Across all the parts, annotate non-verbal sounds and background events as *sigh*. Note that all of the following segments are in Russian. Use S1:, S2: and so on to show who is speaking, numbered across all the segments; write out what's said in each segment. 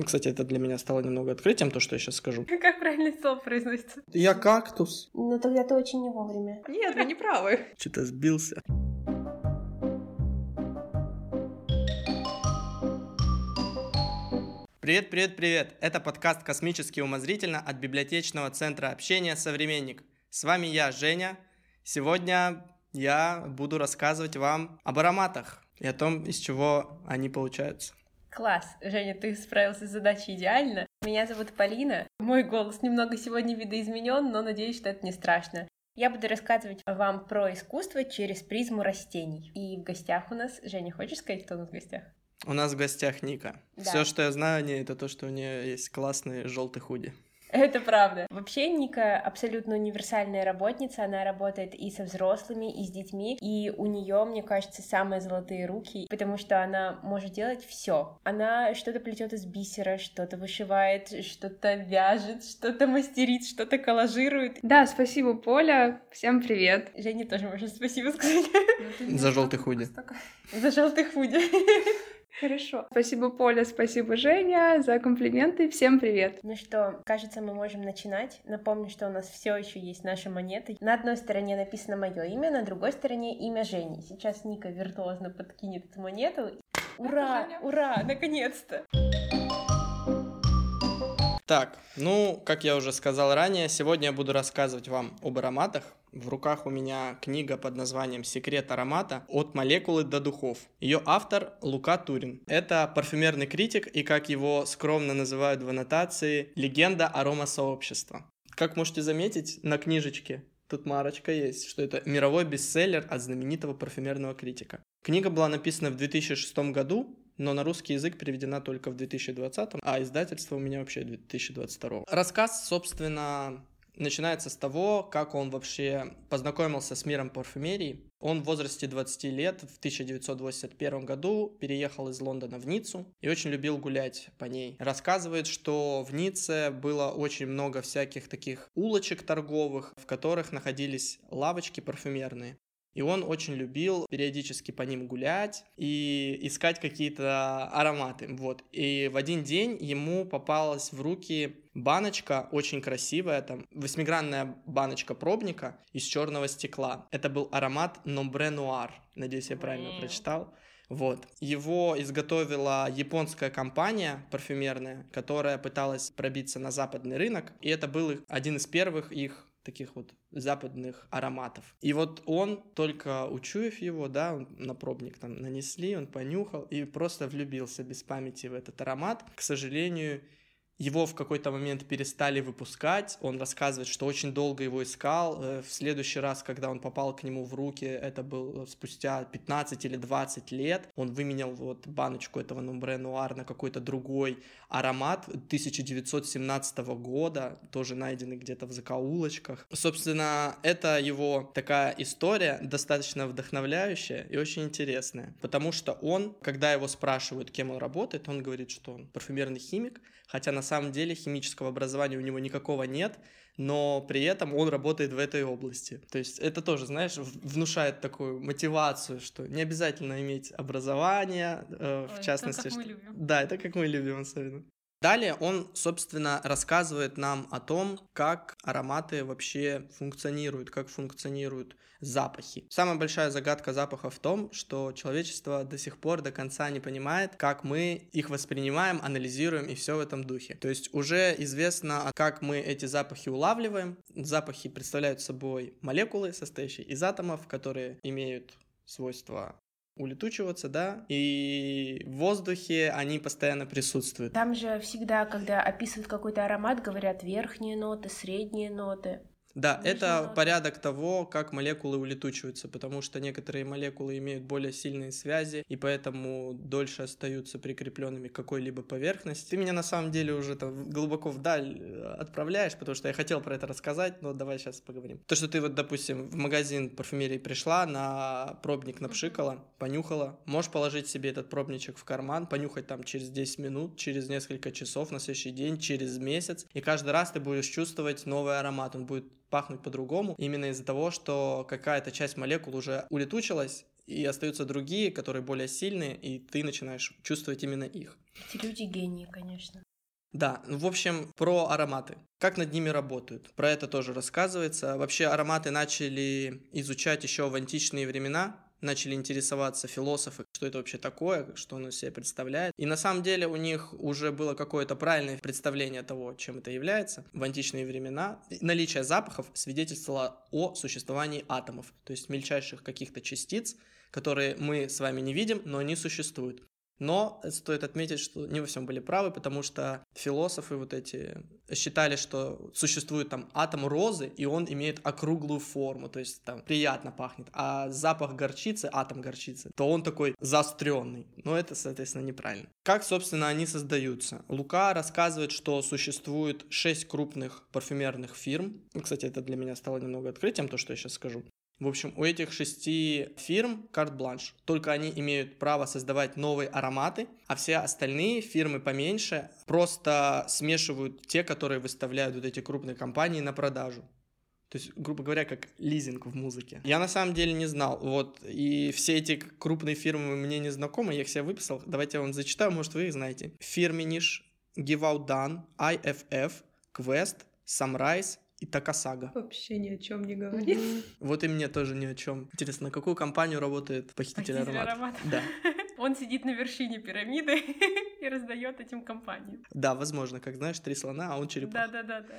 S1: Ну, кстати, это для меня стало немного открытием, то, что я сейчас скажу. *laughs*
S2: Как правильно слово произносится?
S1: Я кактус.
S3: Ну тогда ты очень не вовремя.
S2: Нет, вы не правы. *laughs*
S1: Что-то сбился. Привет, привет, привет! Это подкаст «Космически умозрительно» от библиотечного центра общения «Современник». С вами я, Женя. Сегодня я буду рассказывать вам об ароматах и о том, из чего они получаются.
S2: Класс, Женя, ты справился с задачей идеально. Меня зовут Полина. Мой голос немного сегодня видоизменен, но надеюсь, что это не страшно. Я буду рассказывать вам про искусство через призму растений. И в гостях у нас... Женя, хочешь сказать, кто у нас в гостях?
S1: У нас в гостях Ника.
S2: Да.
S1: Все, что я знаю о ней, это то, что у нее есть классный желтый худи.
S2: Это правда. Вообще Ника абсолютно универсальная работница. Она работает и со взрослыми, и с детьми. И у нее, мне кажется, самые золотые руки, потому что она может делать все. Она что-то плетет из бисера, что-то вышивает, что-то вяжет, что-то мастерит, что-то коллажирует.
S4: Да, спасибо, Поля. Всем привет.
S2: Жене тоже можно спасибо сказать
S1: За желтый худи.
S2: за желтый худи.
S4: Хорошо. Спасибо, Поля, спасибо, Женя, за комплименты. Всем привет.
S2: Ну что, кажется, мы можем начинать. Напомню, что у нас все еще есть наши монеты. На одной стороне написано мое имя, на другой стороне имя Жени. Сейчас Ника виртуозно подкинет эту монету. Ура! Ура! Наконец-то!
S1: Так, ну, как я уже сказал ранее, сегодня я буду рассказывать вам об ароматах. В руках у меня книга под названием «Секрет аромата. От молекулы до духов». Ее автор Лука Турин. Это парфюмерный критик и, как его скромно называют в аннотации, легенда аромасообщества. Как можете заметить, на книжечке тут марочка есть, что это мировой бестселлер от знаменитого парфюмерного критика. Книга была написана в 2006 году, но на русский язык переведена только в 2020, а издательство у меня вообще 2022. Рассказ, собственно, начинается с того, как он вообще познакомился с миром парфюмерии. Он в возрасте 20 лет в 1981 году переехал из Лондона в Ниццу и очень любил гулять по ней. Рассказывает, что в Ницце было очень много всяких таких улочек торговых, в которых находились лавочки парфюмерные. И он очень любил периодически по ним гулять и искать какие-то ароматы. Вот. И в один день ему попалась в руки баночка очень красивая, там восьмигранная баночка пробника из черного стекла. Это был аромат Nombre Noir. Надеюсь, я правильно
S2: Вау.
S1: прочитал. Вот. Его изготовила японская компания парфюмерная, которая пыталась пробиться на западный рынок. И это был один из первых их таких вот западных ароматов. И вот он, только учуяв его, да, он на пробник там нанесли, он понюхал и просто влюбился без памяти в этот аромат. К сожалению, его в какой-то момент перестали выпускать. Он рассказывает, что очень долго его искал. Э, В следующий раз, когда он попал к нему в руки, это был спустя 15 или 20 лет. Он выменял вот баночку этого Nombre Noir на какой-то другой аромат 1917 года, тоже найденный где-то в закоулочках. Собственно, это его такая история, достаточно вдохновляющая и очень интересная, потому что он, когда его спрашивают, кем он работает, он говорит, что он парфюмерный химик, хотя на самом деле химического образования у него никакого нет, но при этом он работает в этой области. То есть это тоже, знаешь, в- внушает такую мотивацию, что не обязательно иметь образование, э, в
S2: Ой, то,
S1: частности.
S2: как мы
S1: что-
S2: любим.
S1: Да, это как мы любим особенно. Далее он, собственно, рассказывает нам о том, как ароматы вообще функционируют, как функционируют запахи. Самая большая загадка запаха в том, что человечество до сих пор до конца не понимает, как мы их воспринимаем, анализируем и все в этом духе. То есть уже известно, как мы эти запахи улавливаем. Запахи представляют собой молекулы, состоящие из атомов, которые имеют свойства улетучиваться, да, и в воздухе они постоянно присутствуют.
S3: Там же всегда, когда описывают какой-то аромат, говорят верхние ноты, средние ноты.
S1: Да,
S3: Нижние
S1: это
S3: ноты.
S1: порядок того, как молекулы улетучиваются, потому что некоторые молекулы имеют более сильные связи и поэтому дольше остаются прикрепленными к какой-либо поверхности. Ты меня на самом деле уже там глубоко вдаль э, отправляешь, потому что я хотел про это рассказать, но давай сейчас поговорим. То, что ты вот, допустим, в магазин парфюмерии пришла, на пробник напшикала, понюхала, можешь положить себе этот пробничек в карман, понюхать там через 10 минут, через несколько часов, на следующий день, через месяц, и каждый раз ты будешь чувствовать новый аромат, он будет пахнуть по-другому, именно из-за того, что какая-то часть молекул уже улетучилась, и остаются другие, которые более сильные, и ты начинаешь чувствовать именно их.
S3: Эти люди гении, конечно.
S1: Да, ну, в общем, про ароматы. Как над ними работают? Про это тоже рассказывается. Вообще ароматы начали изучать еще в античные времена, начали интересоваться философы, что это вообще такое, что оно из себя представляет. И на самом деле у них уже было какое-то правильное представление того, чем это является. В античные времена наличие запахов свидетельствовало о существовании атомов, то есть мельчайших каких-то частиц, которые мы с вами не видим, но они существуют. Но стоит отметить, что не во всем были правы, потому что философы вот эти считали, что существует там атом розы, и он имеет округлую форму, то есть там приятно пахнет. А запах горчицы, атом горчицы, то он такой заостренный. Но это, соответственно, неправильно. Как, собственно, они создаются? Лука рассказывает, что существует шесть крупных парфюмерных фирм. Кстати, это для меня стало немного открытием, то, что я сейчас скажу. В общем, у этих шести фирм карт-бланш. Только они имеют право создавать новые ароматы, а все остальные фирмы поменьше просто смешивают те, которые выставляют вот эти крупные компании на продажу. То есть, грубо говоря, как лизинг в музыке. Я на самом деле не знал. Вот. И все эти крупные фирмы мне не знакомы, я их себе выписал. Давайте я вам зачитаю, может, вы их знаете. Out Done, IFF, Quest, Sunrise, и Такасага.
S4: Вообще ни о чем не говорит. *laughs*
S1: Вот и мне тоже ни о чем. Интересно, на какую компанию работает похититель,
S2: Похититель
S1: аромата?
S2: аромата.
S1: Да. *laughs*
S2: Он сидит на вершине пирамиды *laughs* и раздает этим компаниям.
S1: Да, возможно, как знаешь, три слона, а он черепаха.
S2: Да, да, да, да.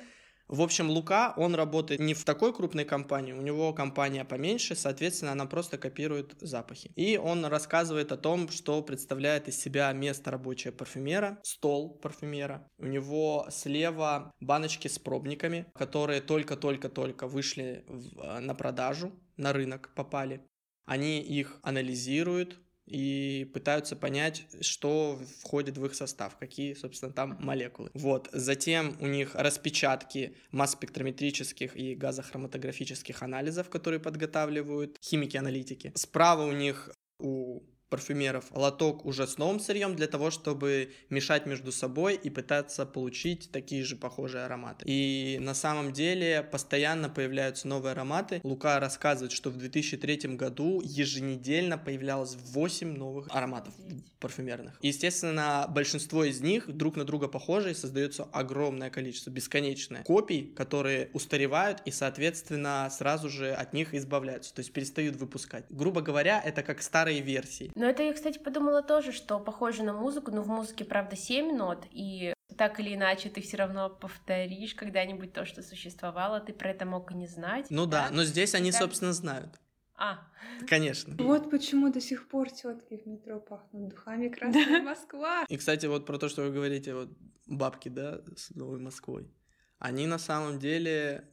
S1: В общем, Лука, он работает не в такой крупной компании, у него компания поменьше, соответственно, она просто копирует запахи. И он рассказывает о том, что представляет из себя место рабочего парфюмера, стол парфюмера. У него слева баночки с пробниками, которые только-только-только вышли э, на продажу, на рынок попали. Они их анализируют, и пытаются понять, что входит в их состав, какие, собственно, там молекулы. Вот. Затем у них распечатки масс-спектрометрических и газохроматографических анализов, которые подготавливают химики-аналитики. Справа у них у парфюмеров лоток уже с новым сырьем для того, чтобы мешать между собой и пытаться получить такие же похожие ароматы. И на самом деле постоянно появляются новые ароматы. Лука рассказывает, что в 2003 году еженедельно появлялось 8 новых ароматов парфюмерных. Естественно, большинство из них друг на друга похожи, и создается огромное количество, бесконечное копий, которые устаревают и, соответственно, сразу же от них избавляются, то есть перестают выпускать. Грубо говоря, это как старые версии.
S3: Но это я, кстати, подумала тоже, что похоже на музыку, но в музыке, правда, 7 нот, и так или иначе ты все равно повторишь когда-нибудь то, что существовало, ты про это мог и не знать.
S1: Ну да, но здесь они,
S3: Да.
S1: собственно, знают.
S2: А,
S1: Конечно.
S4: Вот почему до сих пор тетки в метро пахнут духами Красная Москва.
S1: И, кстати, вот про то, что вы говорите, вот бабки, да, с Новой Москвой. Они на самом деле,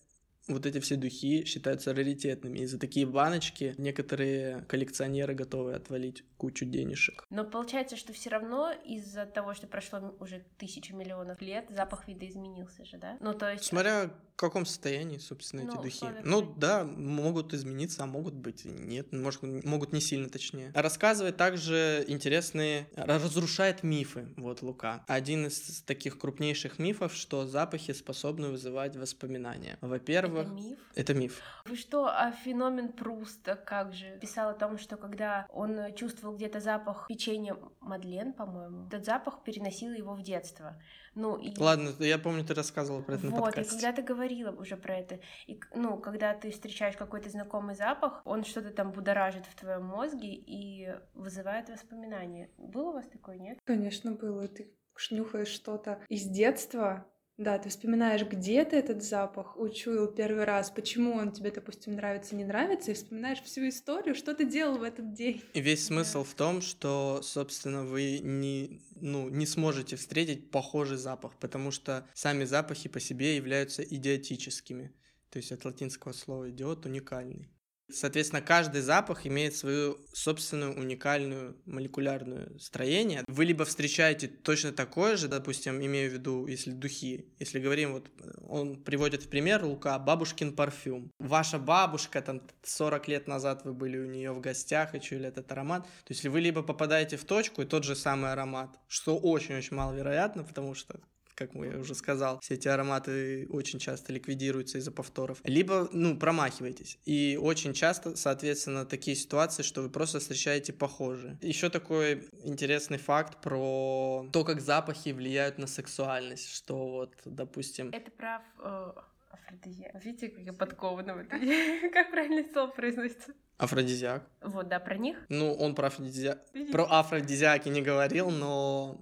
S1: вот эти все духи считаются раритетными. И за такие баночки некоторые коллекционеры готовы отвалить кучу денежек.
S3: Но получается, что все равно из-за того, что прошло уже тысячи миллионов лет, запах видоизменился же, да? Ну, то есть...
S1: Смотря в каком состоянии, собственно, эти
S3: Ну,
S1: духи.
S3: условия
S1: Ну да, могут измениться, а могут быть и нет. Может, могут не сильно точнее. Рассказывает также интересные... Разрушает мифы, вот Лука. Один из таких крупнейших мифов, что запахи способны вызывать воспоминания. Во-первых,
S3: Это миф.
S1: это миф.
S3: Вы что, а феномен Пруста как же? Писал о том, что когда он э, чувствовал где-то запах печенья Мадлен, по-моему, этот запах переносил его в детство. Ну, и...
S1: Ладно, я помню, ты рассказывала про это на
S3: Вот, и когда ты говорила уже про это, и, ну, когда ты встречаешь какой-то знакомый запах, он что-то там будоражит в твоем мозге и вызывает воспоминания. Было у вас такое, нет?
S4: Конечно, было. Ты шнюхаешь что-то из детства. Да, ты вспоминаешь, где ты этот запах учуял первый раз, почему он тебе, допустим, нравится, не нравится, и вспоминаешь всю историю, что ты делал в этот день.
S1: И весь смысл в том, что, собственно, вы не, ну, не сможете встретить похожий запах, потому что сами запахи по себе являются идиотическими. То есть от латинского слова идиот уникальный. Соответственно, каждый запах имеет свою собственную уникальную молекулярную строение. Вы либо встречаете точно такое же, допустим, имею в виду, если духи, если говорим, вот он приводит в пример Лука бабушкин парфюм. Ваша бабушка, там 40 лет назад вы были у нее в гостях и чуяли этот аромат. То есть вы либо попадаете в точку и тот же самый аромат, что очень-очень маловероятно, потому что как я уже сказал, все эти ароматы очень часто ликвидируются из-за повторов. Либо, ну, промахиваетесь. И очень часто, соответственно, такие ситуации, что вы просто встречаете похожие. Еще такой интересный факт про то, как запахи влияют на сексуальность, что вот, допустим...
S3: Это прав э, афродизиак. Видите, как я подкована в этом. *laughs* Как правильно слово произносится?
S1: Афродизиак.
S3: Вот, да, про них.
S1: Ну, он про афродизиак... Про афродизиаки не говорил, но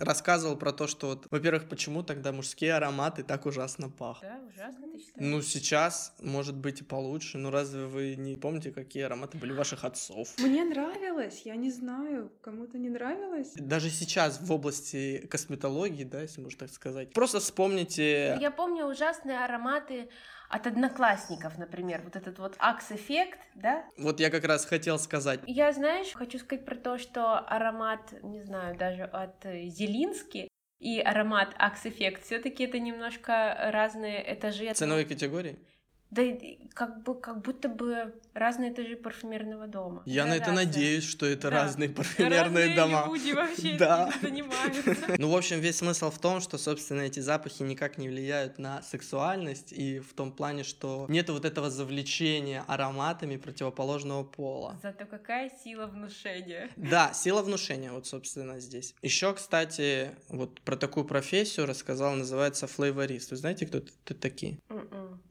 S1: рассказывал про то, что вот, во-первых, почему тогда мужские ароматы так ужасно пахнут.
S3: Да, ужасно, ты считаешь?
S1: Ну, сейчас, может быть, и получше. Ну, разве вы не помните, какие ароматы были у ваших отцов?
S4: Мне нравилось, я не знаю, кому-то не нравилось.
S1: Даже сейчас в области косметологии, да, если можно так сказать. Просто вспомните...
S3: Я помню ужасные ароматы от одноклассников, например, вот этот вот акс-эффект, да?
S1: Вот я как раз хотел сказать.
S3: Я, знаешь, хочу сказать про то, что аромат, не знаю, даже от Зелински и аромат акс-эффект, все таки это немножко разные этажи.
S1: Ценовой категории?
S3: Да как бы как будто бы разные этажи парфюмерного дома.
S1: Я на это надеюсь, что это да. разные парфюмерные разные дома.
S3: люди вообще *laughs* да. этим занимаются.
S1: Ну, в общем, весь смысл в том, что, собственно, эти запахи никак не влияют на сексуальность, и в том плане, что нет вот этого завлечения ароматами противоположного пола.
S3: Зато какая сила внушения.
S1: Да, сила внушения, вот, собственно, здесь. Еще, кстати, вот про такую профессию рассказал, называется флейворист. Вы знаете, кто это такие?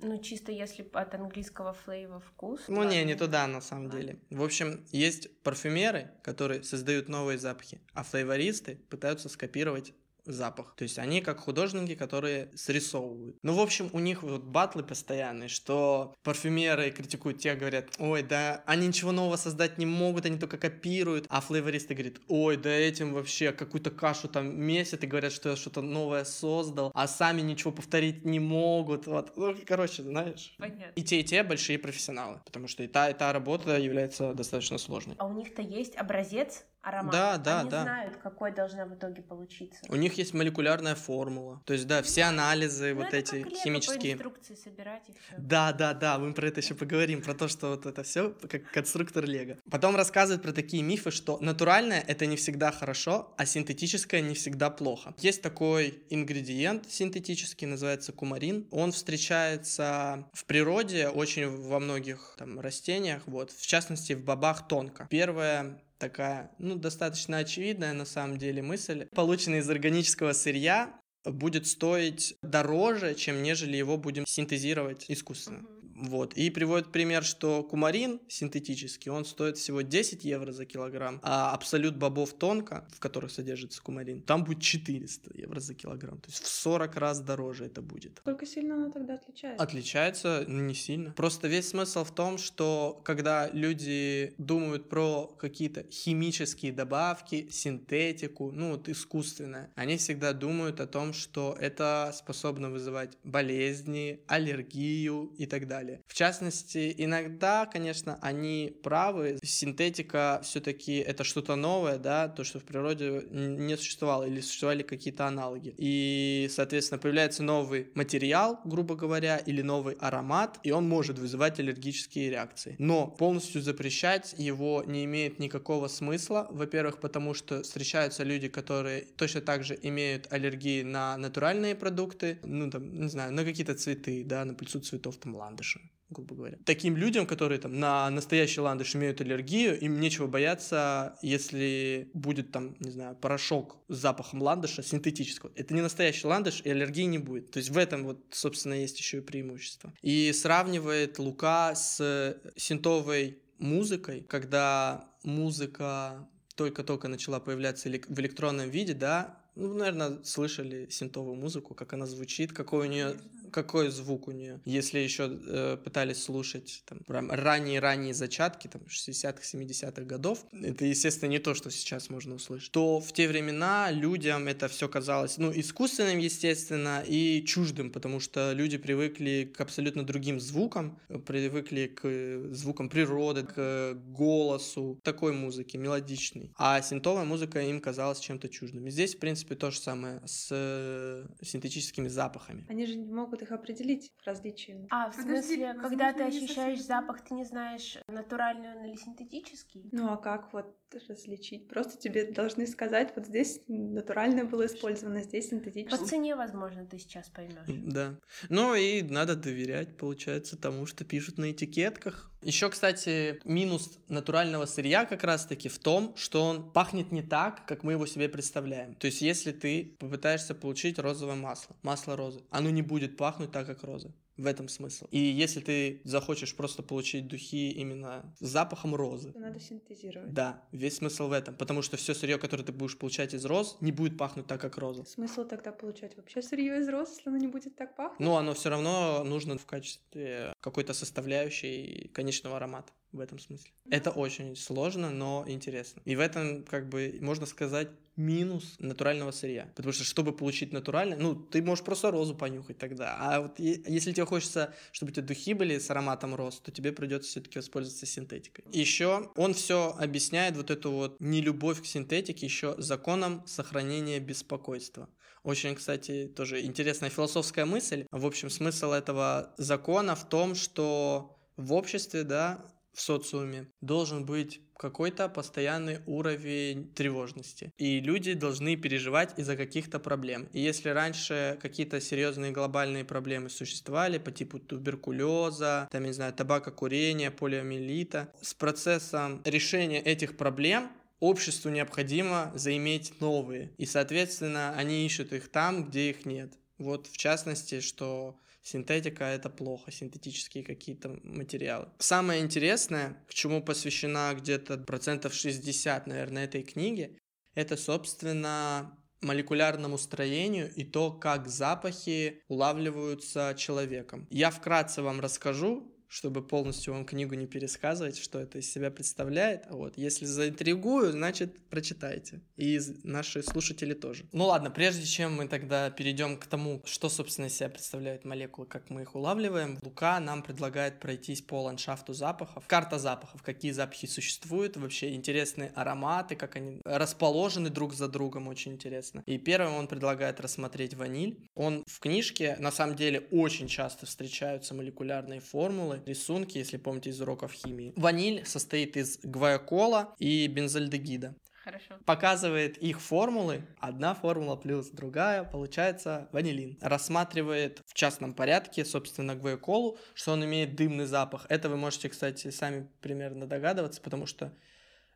S3: Ну, чисто если от английского флейва вкус.
S1: Ну, не, не туда, на самом деле. В общем, есть парфюмеры, которые создают новые запахи, а флейвористы пытаются скопировать запах. То есть они как художники, которые срисовывают. Ну, в общем, у них вот батлы постоянные, что парфюмеры критикуют тех, говорят, ой, да, они ничего нового создать не могут, они только копируют. А флейвористы говорят, ой, да этим вообще какую-то кашу там месяц и говорят, что я что-то новое создал, а сами ничего повторить не могут. Вот, ну, короче, знаешь.
S3: Понятно.
S1: И те, и те большие профессионалы, потому что и та, и та работа является достаточно сложной.
S3: А у них-то есть образец аромат.
S1: Да, да,
S3: Они
S1: да.
S3: знают, какой должна в итоге получиться.
S1: У них есть молекулярная формула. То есть, да, все анализы
S3: ну,
S1: вот эти
S3: как
S1: химические.
S3: По инструкции собирать и все.
S1: Да, да, да, мы про это еще поговорим, про то, что вот это все как конструктор Лего. Потом рассказывают про такие мифы, что натуральное это не всегда хорошо, а синтетическое не всегда плохо. Есть такой ингредиент синтетический, называется кумарин. Он встречается в природе очень во многих там растениях, вот, в частности в бобах тонко. Первое такая, ну, достаточно очевидная на самом деле мысль. Полученный из органического сырья будет стоить дороже, чем нежели его будем синтезировать искусственно. Uh-huh. Вот. И приводит пример, что кумарин синтетический, он стоит всего 10 евро за килограмм, а абсолют бобов тонко, в которых содержится кумарин, там будет 400 евро за килограмм. То есть в 40 раз дороже это будет.
S4: Сколько сильно она тогда отличается?
S1: Отличается не сильно. Просто весь смысл в том, что когда люди думают про какие-то химические добавки, синтетику, ну вот искусственное, они всегда думают о том, что это способно вызывать болезни, аллергию и так далее далее. В частности, иногда, конечно, они правы. Синтетика все-таки это что-то новое, да, то, что в природе не существовало или существовали какие-то аналоги. И, соответственно, появляется новый материал, грубо говоря, или новый аромат, и он может вызывать аллергические реакции. Но полностью запрещать его не имеет никакого смысла. Во-первых, потому что встречаются люди, которые точно так же имеют аллергии на натуральные продукты, ну, там, не знаю, на какие-то цветы, да, на пыльцу цветов, там, ландыша грубо говоря. Таким людям, которые там на настоящий ландыш имеют аллергию, им нечего бояться, если будет там, не знаю, порошок с запахом ландыша синтетического. Это не настоящий ландыш, и аллергии не будет. То есть в этом вот, собственно, есть еще и преимущество. И сравнивает Лука с синтовой музыкой, когда музыка только-только начала появляться в электронном виде, да, ну, наверное, слышали синтовую музыку, как она звучит, какой у нее какой звук у нее. Если еще э, пытались слушать там ранние-ранние зачатки, там 60-х, 70-х годов, это, естественно, не то, что сейчас можно услышать, то в те времена людям это все казалось, ну, искусственным, естественно, и чуждым, потому что люди привыкли к абсолютно другим звукам, привыкли к звукам природы, к голосу, такой музыки, мелодичной. А синтовая музыка им казалась чем-то чуждым. И здесь, в принципе, то же самое с э, синтетическими запахами.
S4: Они же не могут могут их определить различиями.
S3: А, в
S5: Подожди,
S3: смысле,
S5: возможно,
S3: когда ты ощущаешь
S5: совсем.
S3: запах, ты не знаешь, натуральный он или синтетический?
S4: Ну а как вот различить? Просто тебе должны сказать, вот здесь натуральное было использовано, здесь
S3: По
S4: синтетическое.
S3: цене, возможно, ты сейчас поймешь.
S1: Да. Ну и надо доверять, получается, тому, что пишут на этикетках. Еще, кстати, минус натурального сырья как раз-таки в том, что он пахнет не так, как мы его себе представляем. То есть, если ты попытаешься получить розовое масло, масло розы, оно не будет пахнуть так, как роза. В этом смысл. И если ты захочешь просто получить духи именно с запахом розы,
S4: Надо синтезировать.
S1: да, весь смысл в этом. Потому что все сырье, которое ты будешь получать из роз, не будет пахнуть так, как роза.
S4: Смысл тогда получать вообще сырье из роз, если оно не будет так пахнуть?
S1: Но оно все равно нужно в качестве какой-то составляющей конечного аромата в этом смысле. Это очень сложно, но интересно. И в этом, как бы, можно сказать, минус натурального сырья. Потому что, чтобы получить натуральное, ну, ты можешь просто розу понюхать тогда. А вот если тебе хочется, чтобы у тебя духи были с ароматом роз, то тебе придется все-таки воспользоваться синтетикой. Еще он все объясняет вот эту вот нелюбовь к синтетике еще законом сохранения беспокойства. Очень, кстати, тоже интересная философская мысль. В общем, смысл этого закона в том, что в обществе, да, в социуме должен быть какой-то постоянный уровень тревожности. И люди должны переживать из-за каких-то проблем. И если раньше какие-то серьезные глобальные проблемы существовали по типу туберкулеза, там, не знаю, табакокурения, полиомиелита, с процессом решения этих проблем обществу необходимо заиметь новые. И, соответственно, они ищут их там, где их нет. Вот, в частности, что синтетика это плохо, синтетические какие-то материалы. Самое интересное, к чему посвящена где-то процентов 60, наверное, этой книги, это, собственно, молекулярному строению и то, как запахи улавливаются человеком. Я вкратце вам расскажу, чтобы полностью вам книгу не пересказывать, что это из себя представляет. Вот. Если заинтригую, значит, прочитайте. И наши слушатели тоже. Ну ладно, прежде чем мы тогда перейдем к тому, что, собственно, из себя представляют молекулы, как мы их улавливаем, Лука нам предлагает пройтись по ландшафту запахов. Карта запахов, какие запахи существуют, вообще интересные ароматы, как они расположены друг за другом, очень интересно. И первым он предлагает рассмотреть ваниль. Он в книжке, на самом деле, очень часто встречаются молекулярные формулы, рисунки, если помните из уроков химии. Ваниль состоит из гвайокола и бензальдегида.
S3: Хорошо.
S1: Показывает их формулы, одна формула плюс другая, получается ванилин. Рассматривает в частном порядке, собственно, гвайоколу, что он имеет дымный запах. Это вы можете, кстати, сами примерно догадываться, потому что,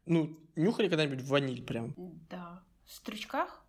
S1: ну, нюхали когда-нибудь ваниль прям?
S3: Да. В стручках?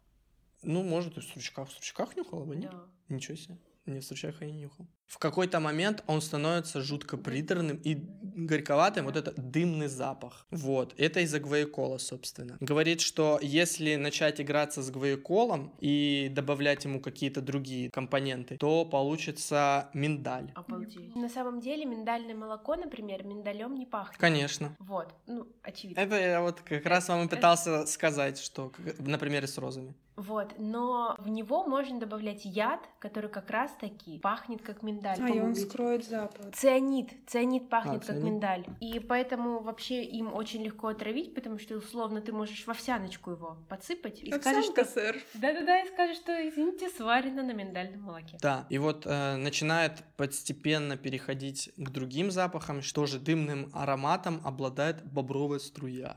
S1: Ну, может, и в стручках. В стручках нюхала ваниль?
S3: Да.
S1: Ничего себе. Не в стручках я не нюхал. В какой-то момент он становится жутко приторным и горьковатым, вот это дымный запах. Вот, это из-за гвоекола, собственно. Говорит, что если начать играться с гвоеколом и добавлять ему какие-то другие компоненты, то получится миндаль.
S3: Обалдеть. На самом деле миндальное молоко, например, миндалем не пахнет.
S1: Конечно.
S3: Вот, ну, очевидно.
S1: Это я вот как раз вам и пытался сказать, что, как- на примере с розами.
S3: Вот, но в него можно добавлять яд, который как раз таки пахнет как миндаль.
S4: А, и он скроет запах.
S3: Цианид. Цианид пахнет
S1: А,
S3: как
S1: цианид.
S3: миндаль. И поэтому вообще им очень легко отравить, потому что условно ты можешь в овсяночку его подсыпать и скажешь,
S4: Овсянка,
S3: что...
S4: сэр.
S3: Да-да-да, и скажешь, что, извините, сварено на миндальном молоке.
S1: Да, и вот э, начинает постепенно переходить к другим запахам, что же дымным ароматом обладает бобровая струя.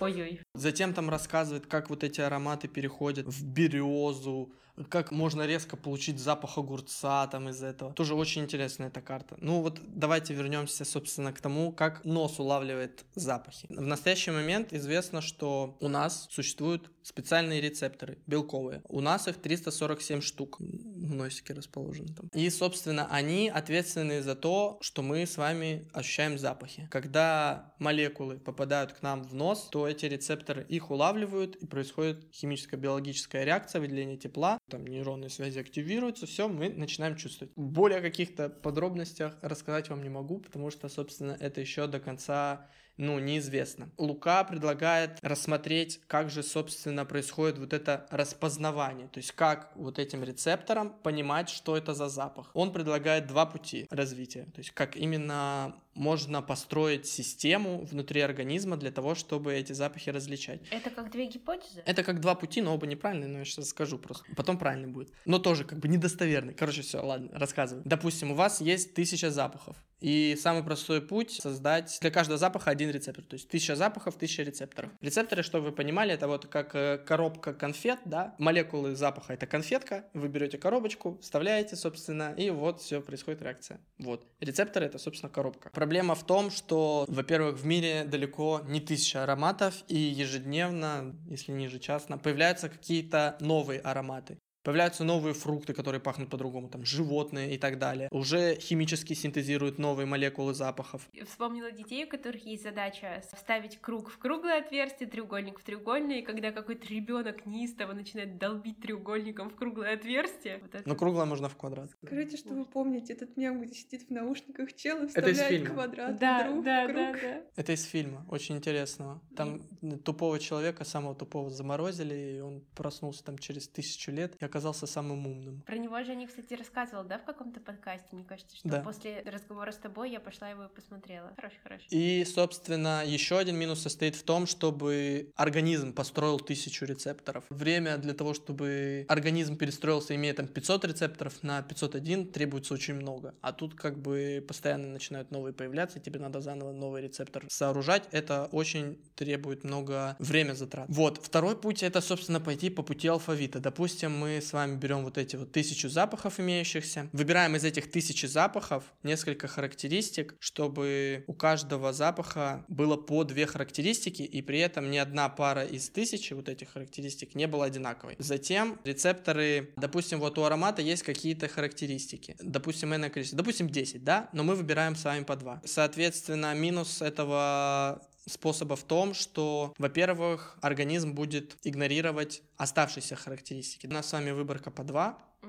S3: Ой-ой.
S1: Затем там рассказывает, как вот эти ароматы переходят в березу, как можно резко получить запах огурца там из этого. Тоже очень интересная эта карта. Ну вот давайте вернемся, собственно, к тому, как нос улавливает запахи. В настоящий момент известно, что у нас существуют специальные рецепторы белковые. У нас их 347 штук в носике расположены там. И, собственно, они ответственны за то, что мы с вами ощущаем запахи. Когда молекулы попадают к нам в нос, то эти рецепторы их улавливают, и происходит химическая биологическая реакция, выделение тепла, там нейронные связи активируются, все, мы начинаем чувствовать. Более каких-то подробностях рассказать вам не могу, потому что, собственно, это еще до конца ну, неизвестно. Лука предлагает рассмотреть, как же, собственно, происходит вот это распознавание, то есть как вот этим рецепторам понимать, что это за запах. Он предлагает два пути развития, то есть как именно можно построить систему внутри организма для того, чтобы эти запахи различать.
S3: Это как две гипотезы?
S1: Это как два пути, но оба неправильные, но я сейчас скажу просто. Потом правильный будет. Но тоже как бы недостоверный. Короче, все, ладно, рассказываю. Допустим, у вас есть тысяча запахов. И самый простой путь создать для каждого запаха один рецептор. То есть тысяча запахов, тысяча рецепторов. Рецепторы, чтобы вы понимали, это вот как э, коробка конфет, да, молекулы запаха это конфетка, вы берете коробочку, вставляете, собственно, и вот все происходит реакция. Вот. Рецепторы это, собственно, коробка. Проблема в том, что, во-первых, в мире далеко не тысяча ароматов, и ежедневно, если не ежечасно, появляются какие-то новые ароматы. Появляются новые фрукты, которые пахнут по-другому, там животные и так далее. Уже химически синтезируют новые молекулы запахов.
S3: Вспомнила детей, у которых есть задача вставить круг в круглое отверстие, треугольник в треугольное, и когда какой-то ребенок неистово начинает долбить треугольником в круглое отверстие. Вот
S1: это... Но круглое можно в квадрат.
S4: Скажите, что вы помните этот мем, где сидит в наушниках чел и вставляет квадрат
S3: да,
S4: вдруг
S3: да,
S4: в круг.
S3: Да, да.
S1: Это из фильма, очень интересного. Там тупого человека, самого тупого заморозили, и он проснулся там через тысячу лет. И оказался самым умным.
S3: Про него же они, кстати, рассказывал, да, в каком-то подкасте. Мне кажется, что
S1: да.
S3: после разговора с тобой я пошла его и посмотрела. Хороший, хороший.
S1: И, собственно, еще один минус состоит в том, чтобы организм построил тысячу рецепторов. Время для того, чтобы организм перестроился, имея там 500 рецепторов, на 501 требуется очень много. А тут как бы постоянно начинают новые появляться, и тебе надо заново новый рецептор сооружать. Это очень требует много время затрат. Вот. Второй путь это, собственно, пойти по пути алфавита. Допустим, мы с вами берем вот эти вот тысячу запахов имеющихся, выбираем из этих тысячи запахов несколько характеристик, чтобы у каждого запаха было по две характеристики, и при этом ни одна пара из тысячи вот этих характеристик не была одинаковой. Затем рецепторы, допустим, вот у аромата есть какие-то характеристики, допустим, n количество, допустим, 10, да, но мы выбираем с вами по 2. Соответственно, минус этого способа в том, что, во-первых, организм будет игнорировать оставшиеся характеристики. У нас с вами выборка по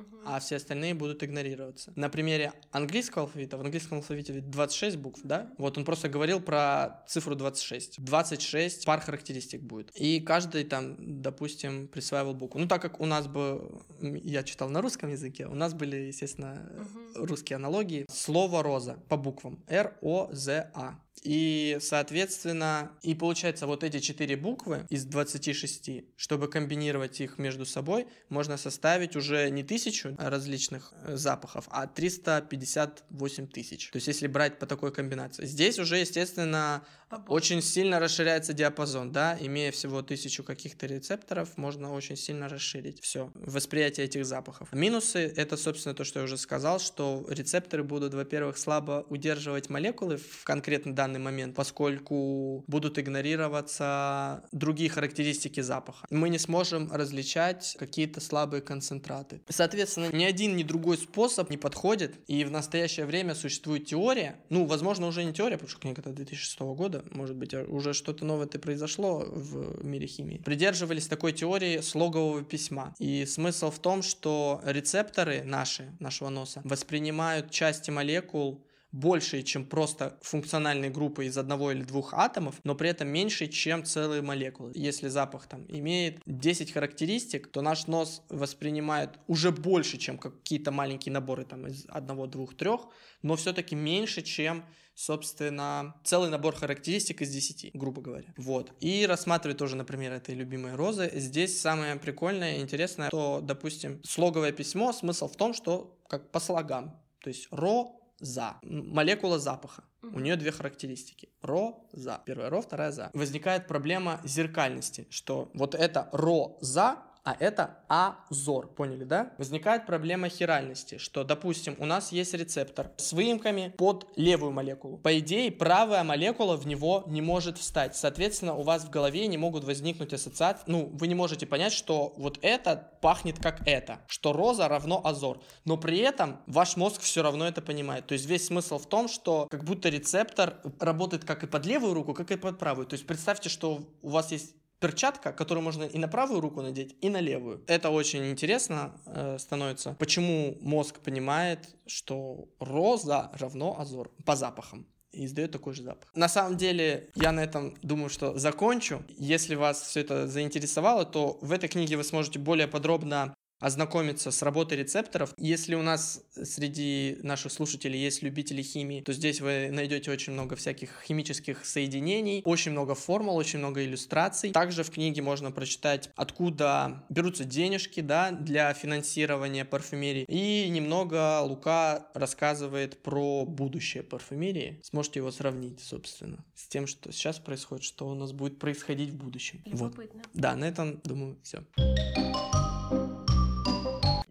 S1: 2, а все остальные будут игнорироваться. На примере английского алфавита, в английском алфавите ведь 26 букв, да? Вот он просто говорил про цифру 26. 26 пар характеристик будет. И каждый там, допустим, присваивал букву. Ну, так как у нас бы, я читал на русском языке, у нас были, естественно, угу. русские аналогии. Слово «роза» по буквам. Р-О-З-А. И, соответственно, и получается вот эти четыре буквы из 26, чтобы комбинировать их между собой, можно составить уже не тысячу различных э, запахов, а 358 тысяч. То есть если брать по такой комбинации. Здесь уже, естественно. Очень сильно расширяется диапазон, да, имея всего тысячу каких-то рецепторов, можно очень сильно расширить все восприятие этих запахов. Минусы это, собственно, то, что я уже сказал, что рецепторы будут, во-первых, слабо удерживать молекулы в конкретно данный момент, поскольку будут игнорироваться другие характеристики запаха. Мы не сможем различать какие-то слабые концентраты. Соответственно, ни один, ни другой способ не подходит, и в настоящее время существует теория, ну, возможно, уже не теория, потому что книга это 2006 года, года, может быть, а уже что-то новое-то произошло в мире химии, придерживались такой теории слогового письма. И смысл в том, что рецепторы наши, нашего носа, воспринимают части молекул больше, чем просто функциональные группы из одного или двух атомов, но при этом меньше, чем целые молекулы. Если запах там имеет 10 характеристик, то наш нос воспринимает уже больше, чем какие-то маленькие наборы там из одного, двух, трех, но все-таки меньше, чем собственно, целый набор характеристик из 10, грубо говоря. Вот. И рассматривать тоже, например, этой любимой розы. Здесь самое прикольное и интересное, что, допустим, слоговое письмо, смысл в том, что как по слогам. То есть ро, за. Молекула запаха. У нее две характеристики. Ро, за. Первая ро, вторая за. Возникает проблема зеркальности, что вот это ро, за а это азор. Поняли, да? Возникает проблема хиральности, что, допустим, у нас есть рецептор с выемками под левую молекулу. По идее, правая молекула в него не может встать. Соответственно, у вас в голове не могут возникнуть ассоциации. Ну, вы не можете понять, что вот это пахнет как это, что роза равно азор. Но при этом ваш мозг все равно это понимает. То есть весь смысл в том, что как будто рецептор работает как и под левую руку, как и под правую. То есть представьте, что у вас есть перчатка, которую можно и на правую руку надеть, и на левую. Это очень интересно э, становится. Почему мозг понимает, что роза равно азор по запахам и издает такой же запах. На самом деле, я на этом думаю, что закончу. Если вас все это заинтересовало, то в этой книге вы сможете более подробно ознакомиться с работой рецепторов. Если у нас среди наших слушателей есть любители химии, то здесь вы найдете очень много всяких химических соединений, очень много формул, очень много иллюстраций. Также в книге можно прочитать, откуда берутся денежки да, для финансирования парфюмерии. И немного Лука рассказывает про будущее парфюмерии. Сможете его сравнить, собственно, с тем, что сейчас происходит, что у нас будет происходить в будущем.
S3: Любопытно.
S1: Вот. Да, на этом, думаю, все.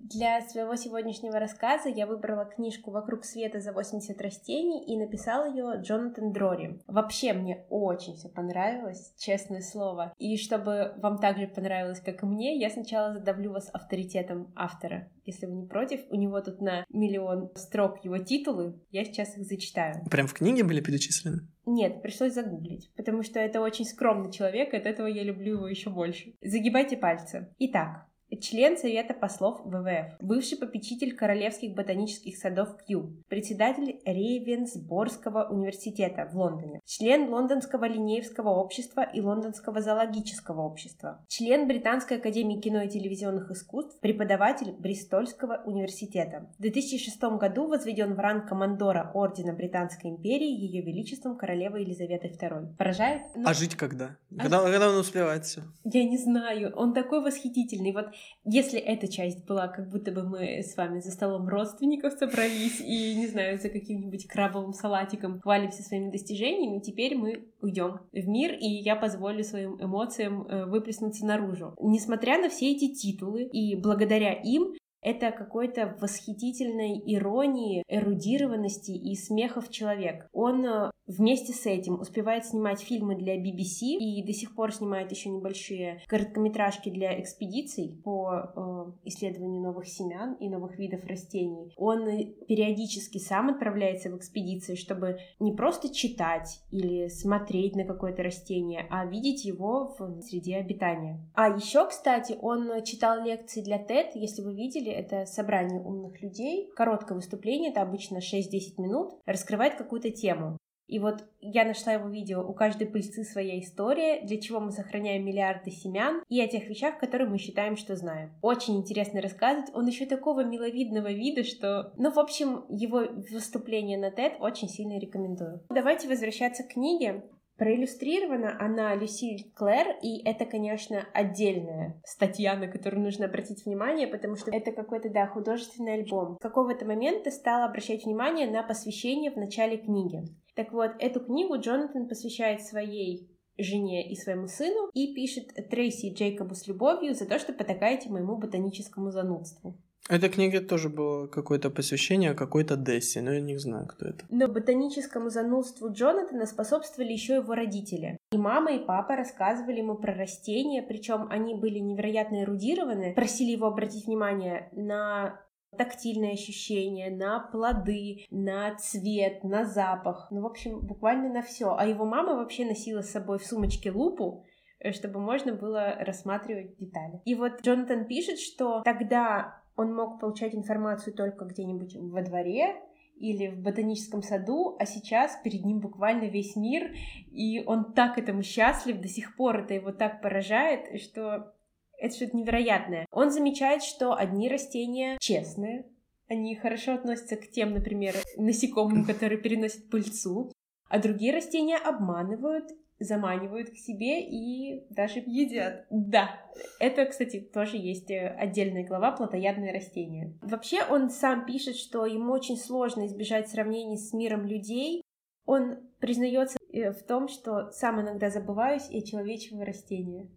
S2: Для своего сегодняшнего рассказа я выбрала книжку «Вокруг света за 80 растений» и написал ее Джонатан Дрори. Вообще мне очень все понравилось, честное слово. И чтобы вам также понравилось, как и мне, я сначала задавлю вас авторитетом автора. Если вы не против, у него тут на миллион строк его титулы, я сейчас их зачитаю.
S1: Прям в книге были перечислены?
S2: Нет, пришлось загуглить, потому что это очень скромный человек, и от этого я люблю его еще больше. Загибайте пальцы. Итак, член Совета послов ВВФ, бывший попечитель Королевских ботанических садов Кью, председатель Рейвенсборского университета в Лондоне, член Лондонского линеевского общества и Лондонского зоологического общества, член Британской академии кино и телевизионных искусств, преподаватель Бристольского университета. В 2006 году возведен в ранг командора Ордена Британской империи Ее Величеством Королевы Елизаветы II. Поражает?
S1: Ну, а жить когда? А... Когда, когда он успевает все?
S2: Я не знаю. Он такой восхитительный. Вот если эта часть была, как будто бы мы с вами за столом родственников собрались и, не знаю, за каким-нибудь крабовым салатиком хвалимся своими достижениями, теперь мы уйдем в мир, и я позволю своим эмоциям э, выплеснуться наружу. Несмотря на все эти титулы, и благодаря им это какой-то восхитительной иронии, эрудированности и смехов человек. Он э, вместе с этим успевает снимать фильмы для BBC и до сих пор снимает еще небольшие короткометражки для экспедиций по э, исследованию новых семян и новых видов растений. Он периодически сам отправляется в экспедиции, чтобы не просто читать или смотреть на какое-то растение, а видеть его в среде обитания. А еще, кстати, он читал лекции для TED, если вы видели, это собрание умных людей, короткое выступление, это обычно 6-10 минут, раскрывает какую-то тему. И вот я нашла его видео «У каждой пыльцы своя история», для чего мы сохраняем миллиарды семян, и о тех вещах, которые мы считаем, что знаем. Очень интересно рассказывать. Он еще такого миловидного вида, что... Ну, в общем, его выступление на TED очень сильно рекомендую. Давайте возвращаться к книге. Проиллюстрирована она Люсиль Клэр, и это, конечно, отдельная статья, на которую нужно обратить внимание, потому что это какой-то, да, художественный альбом. С какого-то момента стала обращать внимание на посвящение в начале книги. Так вот, эту книгу Джонатан посвящает своей жене и своему сыну и пишет Трейси Джейкобу с любовью за то, что потакаете моему ботаническому занудству.
S1: Этой книге тоже было какое-то посвящение какой-то Десси, но я не знаю, кто это.
S2: Но ботаническому занудству Джонатана способствовали еще его родители. И мама, и папа рассказывали ему про растения, причем они были невероятно эрудированы, просили его обратить внимание на тактильные ощущения, на плоды, на цвет, на запах. Ну, в общем, буквально на все. А его мама вообще носила с собой в сумочке лупу, э, чтобы можно было рассматривать детали. И вот Джонатан пишет, что тогда он мог получать информацию только где-нибудь во дворе или в ботаническом саду, а сейчас перед ним буквально весь мир, и он так этому счастлив, до сих пор это его так поражает, что это что-то невероятное. Он замечает, что одни растения честные, они хорошо относятся к тем, например, насекомым, которые переносят пыльцу, а другие растения обманывают заманивают к себе и даже едят. Да, это, кстати, тоже есть э, отдельная глава «Плотоядные растения». Вообще он сам пишет, что ему очень сложно избежать сравнений с миром людей. Он признается э, в том, что сам иногда забываюсь и очеловечиваю растения.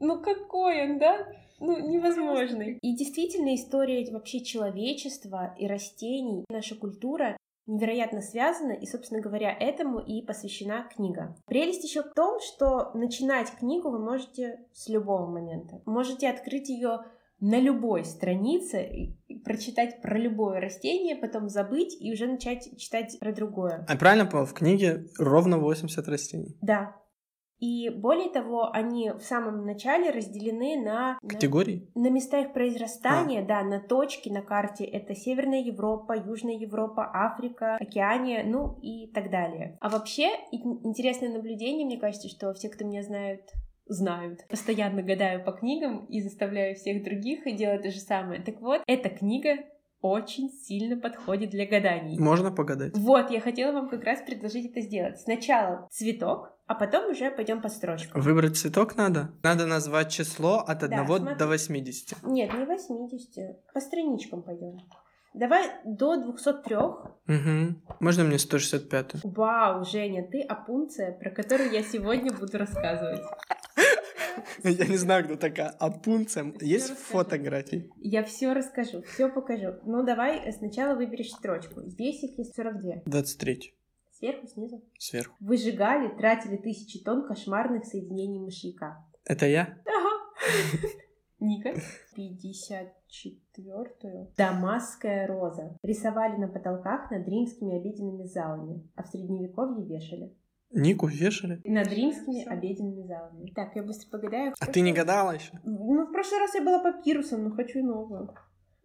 S2: Ну какой он, да? Ну, невозможный. И действительно, история вообще человечества и растений, наша культура невероятно связаны, и, собственно говоря, этому и посвящена книга. Прелесть еще в том, что начинать книгу вы можете с любого момента. Можете открыть ее на любой странице, прочитать про любое растение, потом забыть и уже начать читать про другое.
S1: А правильно в книге ровно 80 растений?
S2: Да, и более того, они в самом начале разделены на...
S1: Категории?
S2: На, на места их произрастания, а. да, на точки на карте. Это Северная Европа, Южная Европа, Африка, Океания, ну и так далее. А вообще, интересное наблюдение, мне кажется, что все, кто меня знают знают. Постоянно гадаю по книгам и заставляю всех других делать то же самое. Так вот, эта книга очень сильно подходит для гаданий.
S1: Можно погадать?
S2: Вот, я хотела вам как раз предложить это сделать. Сначала цветок, а потом уже пойдем по строчкам.
S1: Выбрать цветок надо? Надо назвать число от 1
S2: смотри.
S1: до 80.
S2: Нет, не 80. По страничкам пойдем. Давай до 203.
S1: Угу. Можно мне 165?
S2: Вау, Женя, ты опунция, про которую я сегодня буду рассказывать. *laughs*
S1: Я не знаю, кто такая Апунция. Есть фотографии?
S2: Я все расскажу, все покажу. Ну давай сначала выберешь строчку. Здесь их есть 42.
S1: 23.
S2: Сверху, снизу.
S1: Сверху.
S2: Выжигали, тратили тысячи тонн кошмарных соединений мышьяка.
S1: Это я?
S2: Ага. *laughs* Ника. 54-ю. Дамасская роза. Рисовали на потолках над римскими обеденными залами, а в средневековье вешали.
S1: Нику вешали?
S2: Над римскими обеденными залами. Так, я быстро погадаю.
S1: А ты не гадала еще?
S2: Ну, в прошлый раз я была папирусом, но хочу новую.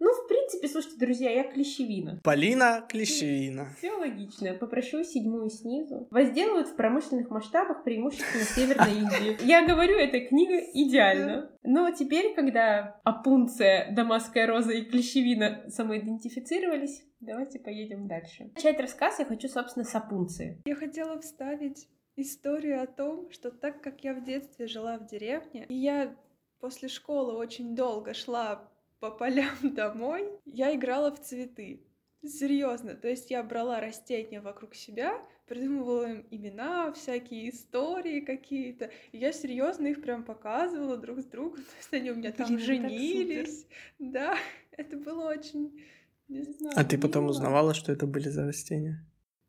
S2: Ну, в принципе, слушайте, друзья, я клещевина.
S1: Полина Клещевина.
S2: Все логично. Попрошу седьмую снизу. Возделывают в промышленных масштабах преимущественно в Северной Индии. *laughs* Я говорю, эта книга идеальна. Но теперь, когда Апунция, Дамасская роза и Клещевина самоидентифицировались, давайте поедем дальше. Начать рассказ я хочу, собственно, с Апунции.
S4: Я хотела вставить историю о том, что так как я в детстве жила в деревне, и я после школы очень долго шла по полям *laughs* домой, я играла в цветы. Серьезно, то есть я брала растения вокруг себя, придумывала им имена, всякие истории какие-то, и я серьезно их прям показывала друг с другом, *laughs* то есть они у меня там
S2: Блин, так
S4: женились, да, *laughs* это было очень, не знаю.
S1: А ты потом
S4: мило.
S1: узнавала, что это были за растения?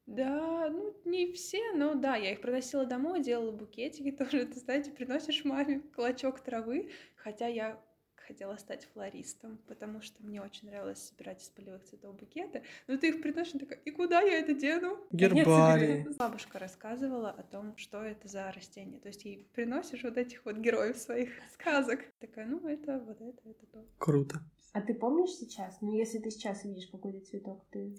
S4: Да, ну не все, но да, я их приносила домой, делала букетики тоже, ты знаете, приносишь маме клочок травы, хотя я хотела стать флористом, потому что мне очень нравилось собирать из полевых цветов букеты, но ты их приносишь, и такая, и куда я это дену?
S1: Гербарий.
S4: Бабушка рассказывала о том, что это за растение, то есть ей приносишь вот этих вот героев своих сказок. Такая, ну это вот это, это то.
S1: Круто.
S2: А ты помнишь сейчас? Ну, если ты сейчас видишь какой-то цветок, ты...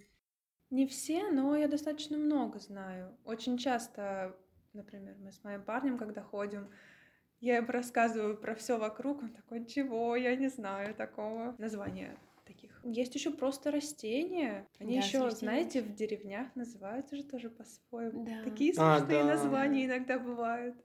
S4: Не все, но я достаточно много знаю. Очень часто, например, мы с моим парнем, когда ходим, я ему рассказываю про все вокруг, он такой, чего, я не знаю такого. Названия таких. Есть еще просто растения. Они
S2: Да,
S4: еще, знаете, в деревнях называются же тоже по-своему.
S2: Да.
S4: Такие
S1: А,
S4: смешные
S1: да.
S4: названия иногда бывают.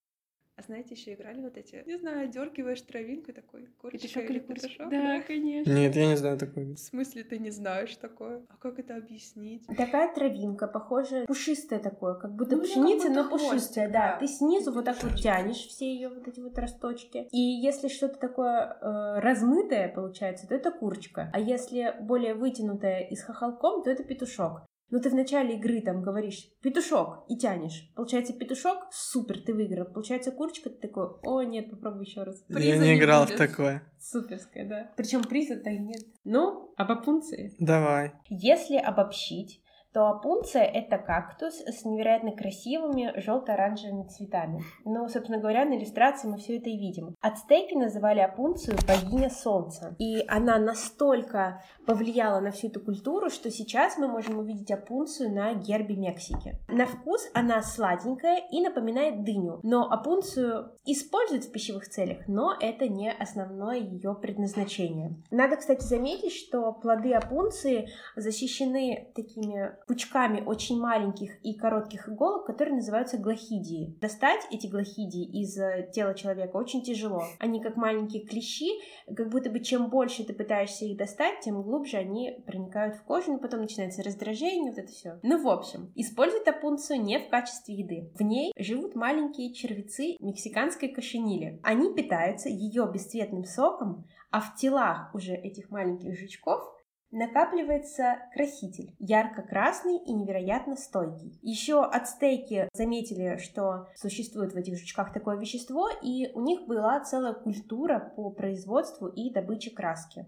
S4: А знаете, еще играли вот эти, не знаю, дергиваешь травинку такой, курочка
S2: Петушок
S4: или петушок,
S2: Да, конечно.
S1: Нет, я не знаю такой.
S4: В смысле ты не знаешь такое? А как это объяснить?
S2: Такая травинка, похожая, пушистая такое, как будто
S4: Ну,
S2: пшеница,
S4: как будто
S2: но пушистая, да.
S4: да.
S2: Ты снизу вот так вот тянешь все ее вот эти вот росточки. И если что-то такое э, размытое получается, то это курочка. А если более вытянутая и с хохолком, то это петушок. Но ты в начале игры там говоришь петушок и тянешь. Получается петушок, супер, ты выиграл. Получается курочка, ты такой, о нет, попробуй еще раз.
S1: Я
S2: Приза
S1: не играл в
S2: будет.
S1: такое.
S2: Суперская, да. Причем приза-то и нет. Ну, об опунции.
S1: Давай.
S2: Если обобщить, то опунция — это кактус с невероятно красивыми желто-оранжевыми цветами. Но, собственно говоря, на иллюстрации мы все это и видим. Ацтеки называли опунцию богиня солнца. И она настолько повлияла на всю эту культуру, что сейчас мы можем увидеть опунцию на гербе Мексики. На вкус она сладенькая и напоминает дыню. Но опунцию используют в пищевых целях, но это не основное ее предназначение. Надо, кстати, заметить, что плоды опунции защищены такими пучками очень маленьких и коротких иголок, которые называются глохидии. Достать эти глохидии из э, тела человека очень тяжело. Они как маленькие клещи, как будто бы чем больше ты пытаешься их достать, тем глубже они проникают в кожу, но потом начинается раздражение, вот это все. Ну, в общем, используют опунцию не в качестве еды. В ней живут маленькие червецы мексиканской кошенили. Они питаются ее бесцветным соком, а в телах уже этих маленьких жучков накапливается краситель, ярко-красный и невероятно стойкий. Еще ацтеки заметили, что существует в этих жучках такое вещество, и у них была целая культура по производству и добыче краски.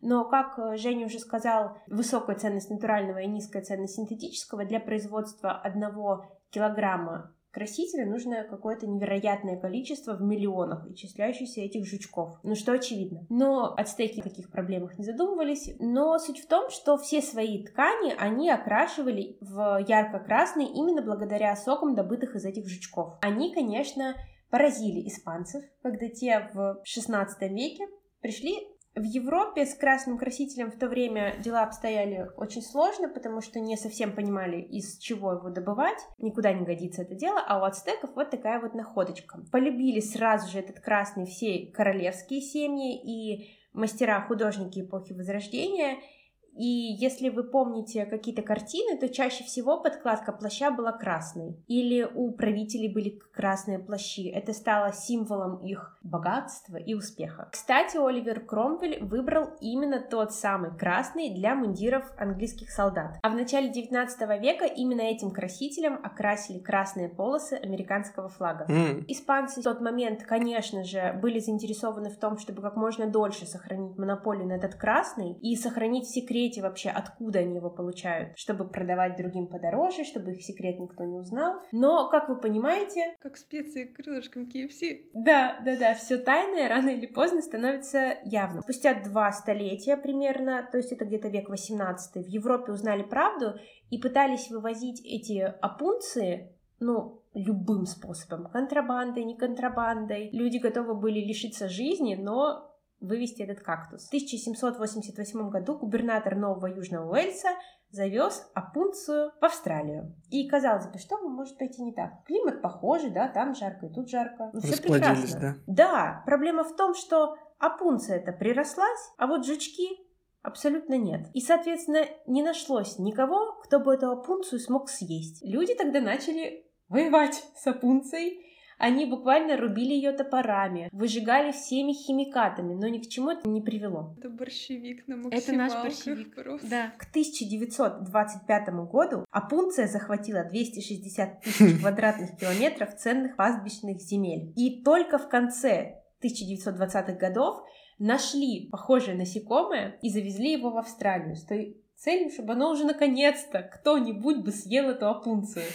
S2: Но, как Женя уже сказал, высокая ценность натурального и низкая ценность синтетического для производства одного килограмма красителя нужно какое-то невероятное количество в миллионах исчисляющихся этих жучков. Ну что очевидно. Но ацтеки о таких проблемах не задумывались. Но суть в том, что все свои ткани они окрашивали в ярко-красный именно благодаря сокам, добытых из этих жучков. Они, конечно, поразили испанцев, когда те в XVI веке пришли в Европе с красным красителем в то время дела обстояли очень сложно, потому что не совсем понимали, из чего его добывать. Никуда не годится это дело. А у ацтеков вот такая вот находочка. Полюбили сразу же этот красный все королевские семьи и мастера-художники эпохи Возрождения — и если вы помните какие-то картины, то чаще всего подкладка плаща была красной. Или у правителей были красные плащи. Это стало символом их богатства и успеха. Кстати, Оливер Кромвель выбрал именно тот самый красный для мундиров английских солдат. А в начале 19 века именно этим красителем окрасили красные полосы американского флага. Mm. Испанцы в тот момент, конечно же, были заинтересованы в том, чтобы как можно дольше сохранить монополию на этот красный и сохранить в секрете вообще, откуда они его получают, чтобы продавать другим подороже, чтобы их секрет никто не узнал. Но, как вы понимаете...
S4: Как специи крылышком KFC.
S2: Да, да, да, все тайное рано или поздно становится явным. Спустя два столетия примерно, то есть это где-то век 18 в Европе узнали правду и пытались вывозить эти опунции, ну, любым способом, контрабандой, не контрабандой. Люди готовы были лишиться жизни, но вывести этот кактус. В 1788 году губернатор Нового Южного Уэльса завез опунцию в Австралию. И казалось бы, что может пойти не так? Климат похожий, да, там жарко и тут жарко. Ну, все прекрасно.
S1: да?
S2: Да, проблема в том, что опунция это прирослась, а вот жучки Абсолютно нет. И, соответственно, не нашлось никого, кто бы эту опунцию смог съесть. Люди тогда начали воевать с опунцией, они буквально рубили ее топорами, выжигали всеми химикатами, но ни к чему это не привело.
S4: Это борщевик на
S2: Это наш борщевик. Просто. Да. К 1925 году Апунция захватила 260 тысяч *laughs* квадратных километров ценных пастбищных земель. И только в конце 1920-х годов нашли похожее насекомое и завезли его в Австралию с той целью, чтобы оно уже наконец-то кто-нибудь бы съел эту опунцию.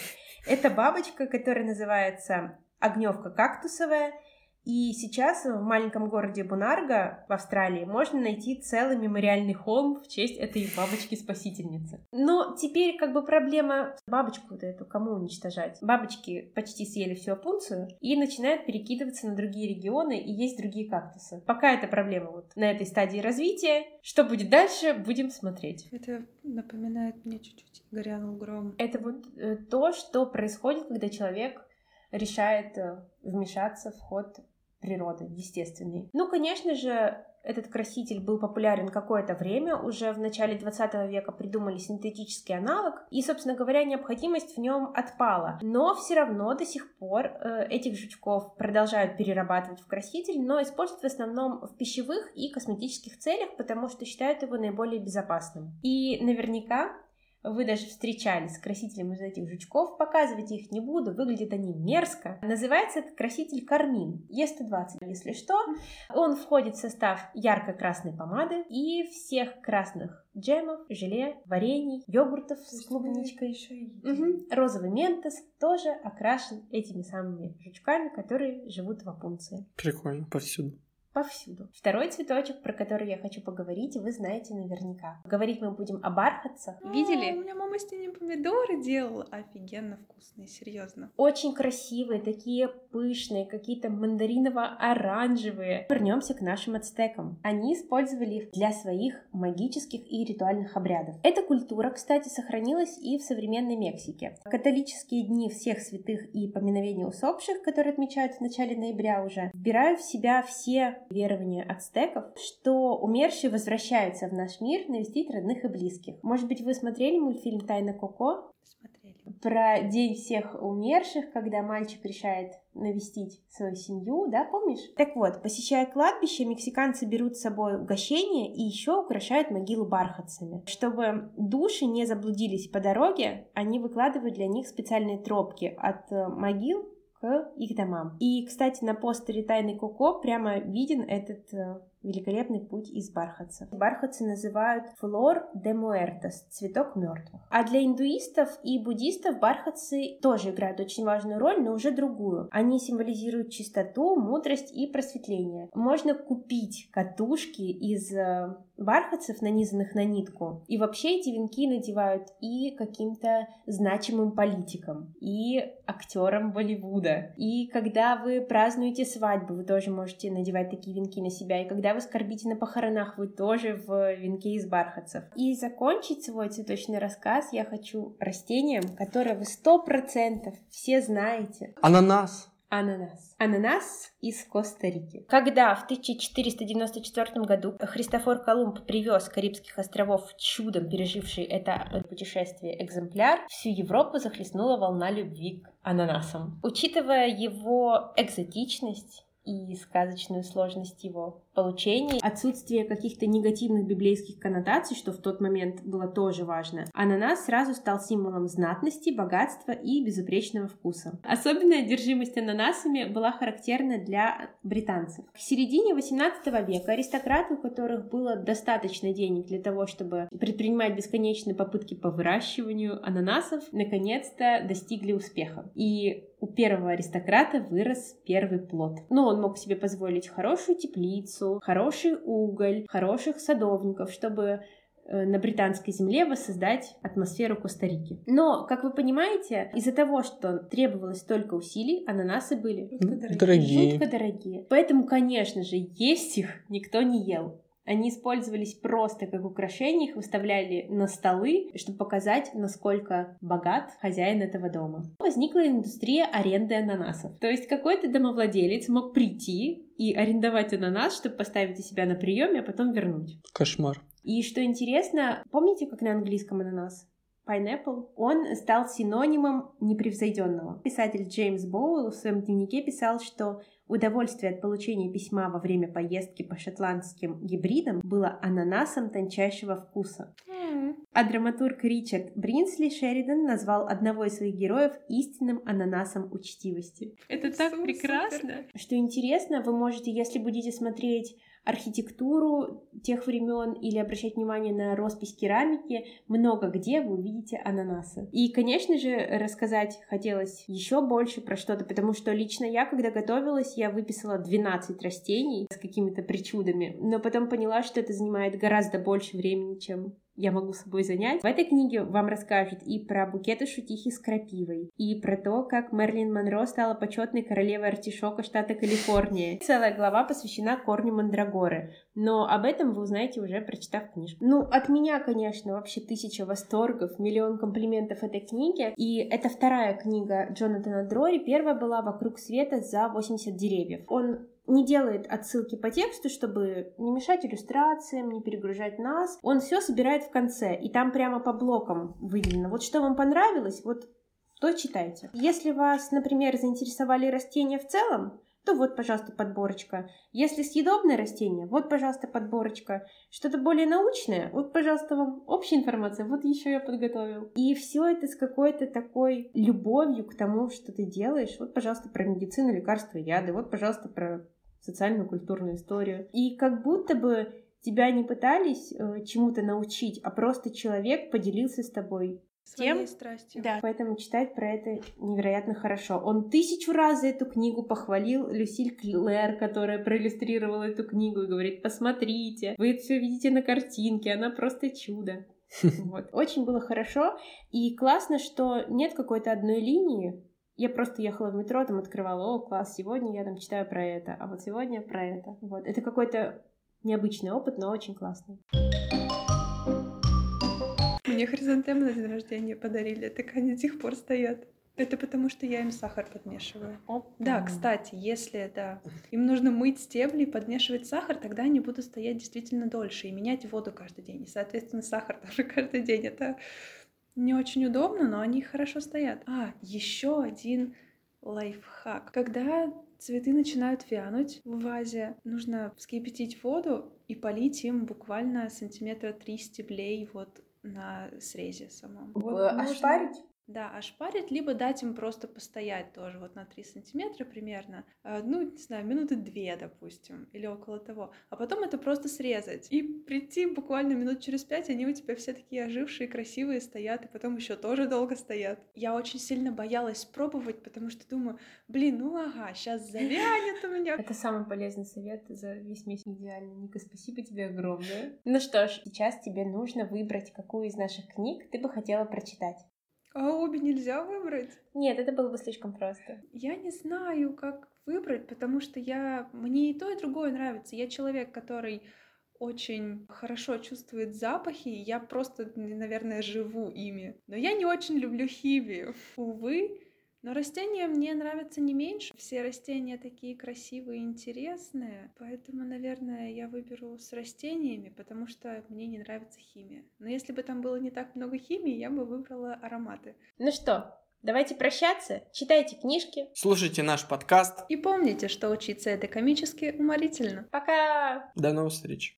S2: Это бабочка, которая называется огневка кактусовая. И сейчас в маленьком городе Бунарга в Австралии можно найти целый мемориальный холм в честь этой бабочки-спасительницы. Но теперь как бы проблема бабочку-то эту кому уничтожать? Бабочки почти съели всю опунцию и начинают перекидываться на другие регионы и есть другие кактусы. Пока эта проблема вот на этой стадии развития. Что будет дальше, будем смотреть.
S4: Это напоминает мне чуть-чуть горянул гром.
S2: Это вот э, то, что происходит, когда человек решает э, вмешаться в ход природы, естественный. Ну, конечно же, этот краситель был популярен какое-то время, уже в начале 20 века придумали синтетический аналог, и, собственно говоря, необходимость в нем отпала. Но все равно до сих пор э, этих жучков продолжают перерабатывать в краситель, но используют в основном в пищевых и косметических целях, потому что считают его наиболее безопасным. И наверняка вы даже встречались с красителем из этих жучков, показывать их не буду, выглядят они мерзко. Называется этот краситель кармин, Е120, если что. Он входит в состав ярко-красной помады и всех красных джемов, желе, варений, йогуртов с клубничкой. Угу. Розовый ментос тоже окрашен этими самыми жучками, которые живут в опунции.
S1: Прикольно, повсюду
S2: повсюду. Второй цветочек, про который я хочу поговорить, вы знаете наверняка. Говорить мы будем о бархатцах.
S4: Видели? У меня мама с ними помидоры делала. Офигенно вкусные, серьезно.
S2: Очень красивые, такие пышные, какие-то мандариново-оранжевые. Вернемся к нашим ацтекам. Они использовали их для своих магических и ритуальных обрядов. Эта культура, кстати, сохранилась и в современной Мексике. Католические дни всех святых и поминовения усопших, которые отмечают в начале ноября уже, вбирают в себя все верование ацтеков, что умершие возвращаются в наш мир навестить родных и близких. Может быть, вы смотрели мультфильм «Тайна Коко»?
S4: Смотрели.
S2: Про день всех умерших, когда мальчик решает навестить свою семью, да, помнишь? Так вот, посещая кладбище, мексиканцы берут с собой угощение и еще украшают могилу бархатцами. Чтобы души не заблудились по дороге, они выкладывают для них специальные тропки от э, могил к их домам. И, кстати, на постере Тайны Коко прямо виден этот э, великолепный путь из бархатца. Бархатцы называют флор де муэртос, цветок мертвых. А для индуистов и буддистов бархатцы тоже играют очень важную роль, но уже другую. Они символизируют чистоту, мудрость и просветление. Можно купить катушки из э, бархатцев, нанизанных на нитку. И вообще эти венки надевают и каким-то значимым политикам, и актерам Болливуда. И когда вы празднуете свадьбу, вы тоже можете надевать такие венки на себя. И когда вы скорбите на похоронах, вы тоже в венке из бархатцев. И закончить свой цветочный рассказ я хочу растением, которое вы сто процентов все знаете.
S1: Ананас.
S2: Ананас. Ананас из Коста-Рики. Когда в 1494 году Христофор Колумб привез Карибских островов чудом переживший это путешествие экземпляр, всю Европу захлестнула волна любви к ананасам. Учитывая его экзотичность и сказочную сложность его получения, отсутствие каких-то негативных библейских коннотаций, что в тот момент было тоже важно, ананас сразу стал символом знатности, богатства и безупречного вкуса. Особенная одержимость ананасами была характерна для британцев. В середине 18 века аристократы, у которых было достаточно денег для того, чтобы предпринимать бесконечные попытки по выращиванию ананасов, наконец-то достигли успеха. И у первого аристократа вырос первый плод. Но он мог себе позволить хорошую теплицу, хороший уголь, хороших садовников, чтобы э, на британской земле воссоздать атмосферу Коста-Рики. Но, как вы понимаете, из-за того, что требовалось столько усилий, ананасы были
S1: дорогие.
S2: Жутко дорогие. Поэтому, конечно же, есть их никто не ел. Они использовались просто как украшение, их выставляли на столы, чтобы показать, насколько богат хозяин этого дома. Возникла индустрия аренды ананасов. То есть какой-то домовладелец мог прийти и арендовать ананас, чтобы поставить у себя на приеме, а потом вернуть.
S1: Кошмар.
S2: И что интересно, помните, как на английском ананас? Pineapple, он стал синонимом непревзойденного. Писатель Джеймс Боуэлл в своем дневнике писал, что Удовольствие от получения письма во время поездки по шотландским гибридам было ананасом тончайшего вкуса. А драматург Ричард Бринсли Шеридан назвал одного из своих героев истинным ананасом учтивости.
S3: Это так прекрасно!
S2: Что интересно, вы можете, если будете смотреть архитектуру тех времен или обращать внимание на роспись керамики, много где вы увидите ананасы. И, конечно же, рассказать хотелось еще больше про что-то, потому что лично я, когда готовилась, я выписала 12 растений с какими-то причудами, но потом поняла, что это занимает гораздо больше времени, чем я могу собой занять. В этой книге вам расскажут и про букеты шутихи с крапивой, и про то, как Мерлин Монро стала почетной королевой артишока штата Калифорния. Целая глава посвящена корню мандрагоры, но об этом вы узнаете уже прочитав книжку. Ну, от меня, конечно, вообще тысяча восторгов, миллион комплиментов этой книге, и это вторая книга Джонатана Дрори, первая была «Вокруг света за 80 деревьев». Он не делает отсылки по тексту, чтобы не мешать иллюстрациям, не перегружать нас. Он все собирает в конце, и там прямо по блокам выделено. Вот что вам понравилось, вот то читайте. Если вас, например, заинтересовали растения в целом, то вот, пожалуйста, подборочка. Если съедобное растение, вот, пожалуйста, подборочка. Что-то более научное, вот, пожалуйста, вам общая информация, вот еще я подготовил. И все это с какой-то такой любовью к тому, что ты делаешь. Вот, пожалуйста, про медицину, лекарства, яды. Вот, пожалуйста, про социальную культурную историю. И как будто бы тебя не пытались э, чему-то научить, а просто человек поделился с тобой
S4: тем, страстью.
S2: Да, поэтому читать про это невероятно хорошо. Он тысячу раз за эту книгу похвалил Люсиль Клэр, которая проиллюстрировала эту книгу, и говорит, посмотрите, вы все видите на картинке, она просто чудо. *laughs* Вот. Очень было хорошо, и классно, что нет какой-то одной линии, я просто ехала в метро, там открывала, о, класс, сегодня я там читаю про это, а вот сегодня про это. Вот. Это какой-то необычный опыт, но очень классный.
S4: Мне хризантемы на день рождения подарили, так они до сих пор стоят. Это потому, что я им сахар подмешиваю.
S2: Опа.
S4: Да, кстати, если да, им нужно мыть стебли и подмешивать сахар, тогда они будут стоять действительно дольше и менять воду каждый день. И, соответственно, сахар *laughs* тоже каждый день. Это не очень удобно, но они хорошо стоят. А, еще один лайфхак. Когда цветы начинают вянуть в вазе, нужно вскипятить воду и полить им буквально сантиметра три стеблей вот на срезе самом. Вот
S2: Ошпарить?
S4: Да, ошпарить, либо дать им просто постоять тоже вот на 3 сантиметра примерно, э, ну, не знаю, минуты две, допустим, или около того. А потом это просто срезать. И прийти буквально минут через пять, они у тебя все такие ожившие, красивые стоят, и потом еще тоже долго стоят. Я очень сильно боялась пробовать, потому что думаю, блин, ну ага, сейчас завянет у меня.
S2: Это самый полезный совет за весь месяц. Идеально. Ника, спасибо тебе огромное. Ну что ж, сейчас тебе нужно выбрать, какую из наших книг ты бы хотела прочитать.
S4: А обе нельзя выбрать?
S2: Нет, это было бы слишком просто.
S4: Я не знаю, как выбрать, потому что я... Мне и то, и другое нравится. Я человек, который очень хорошо чувствует запахи, я просто, наверное, живу ими. Но я не очень люблю химию. Увы, но растения мне нравятся не меньше. Все растения такие красивые и интересные. Поэтому, наверное, я выберу с растениями, потому что мне не нравится химия. Но если бы там было не так много химии, я бы выбрала ароматы.
S2: Ну что, Давайте прощаться, читайте книжки.
S1: Слушайте наш подкаст.
S4: И помните, что учиться это комически уморительно.
S2: Пока!
S1: До новых встреч.